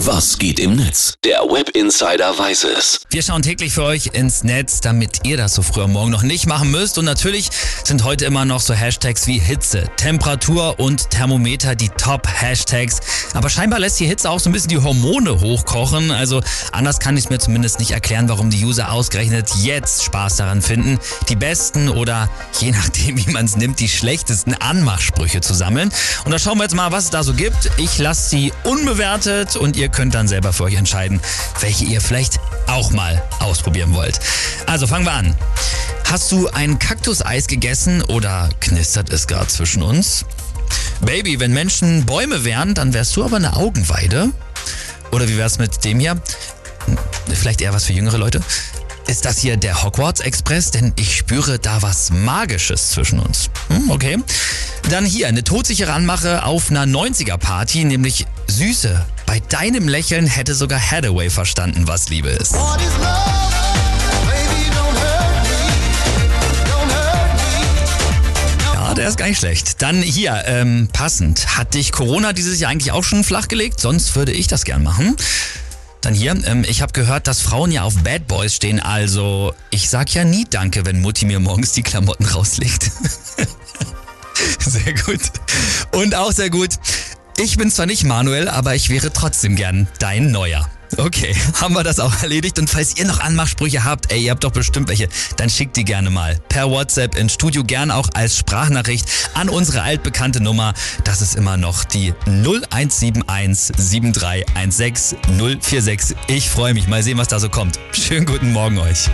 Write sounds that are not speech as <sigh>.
Was geht im Netz? Der Web Insider weiß es. Wir schauen täglich für euch ins Netz, damit ihr das so früh am Morgen noch nicht machen müsst. Und natürlich sind heute immer noch so Hashtags wie Hitze, Temperatur und Thermometer die Top-Hashtags. Aber scheinbar lässt die Hitze auch so ein bisschen die Hormone hochkochen. Also anders kann ich es mir zumindest nicht erklären, warum die User ausgerechnet jetzt Spaß daran finden, die besten oder je nachdem, wie man es nimmt, die schlechtesten Anmachsprüche zu sammeln. Und da schauen wir jetzt mal, was es da so gibt. Ich lasse sie unbewertet und ihr könnt dann selber für euch entscheiden, welche ihr vielleicht auch mal ausprobieren wollt. Also fangen wir an. Hast du ein Kaktuseis gegessen oder knistert es gerade zwischen uns? Baby, wenn Menschen Bäume wären, dann wärst du aber eine Augenweide. Oder wie wär's mit dem hier? Vielleicht eher was für jüngere Leute. Ist das hier der Hogwarts Express? Denn ich spüre da was Magisches zwischen uns. Hm, okay. Dann hier eine todsichere Anmache auf einer 90er Party, nämlich Süße. Bei deinem Lächeln hätte sogar Hathaway verstanden, was Liebe ist. Ja, der ist gar nicht schlecht. Dann hier, ähm, passend. Hat dich Corona dieses Jahr eigentlich auch schon flachgelegt? Sonst würde ich das gern machen. Dann hier, ähm, ich habe gehört, dass Frauen ja auf Bad Boys stehen, also ich sag ja nie Danke, wenn Mutti mir morgens die Klamotten rauslegt. <laughs> sehr gut. Und auch sehr gut. Ich bin zwar nicht Manuel, aber ich wäre trotzdem gern dein Neuer. Okay, <laughs> haben wir das auch erledigt. Und falls ihr noch Anmachsprüche habt, ey, ihr habt doch bestimmt welche, dann schickt die gerne mal per WhatsApp ins Studio, gern auch als Sprachnachricht an unsere altbekannte Nummer. Das ist immer noch die 0171 7316 046. Ich freue mich. Mal sehen, was da so kommt. Schönen guten Morgen euch.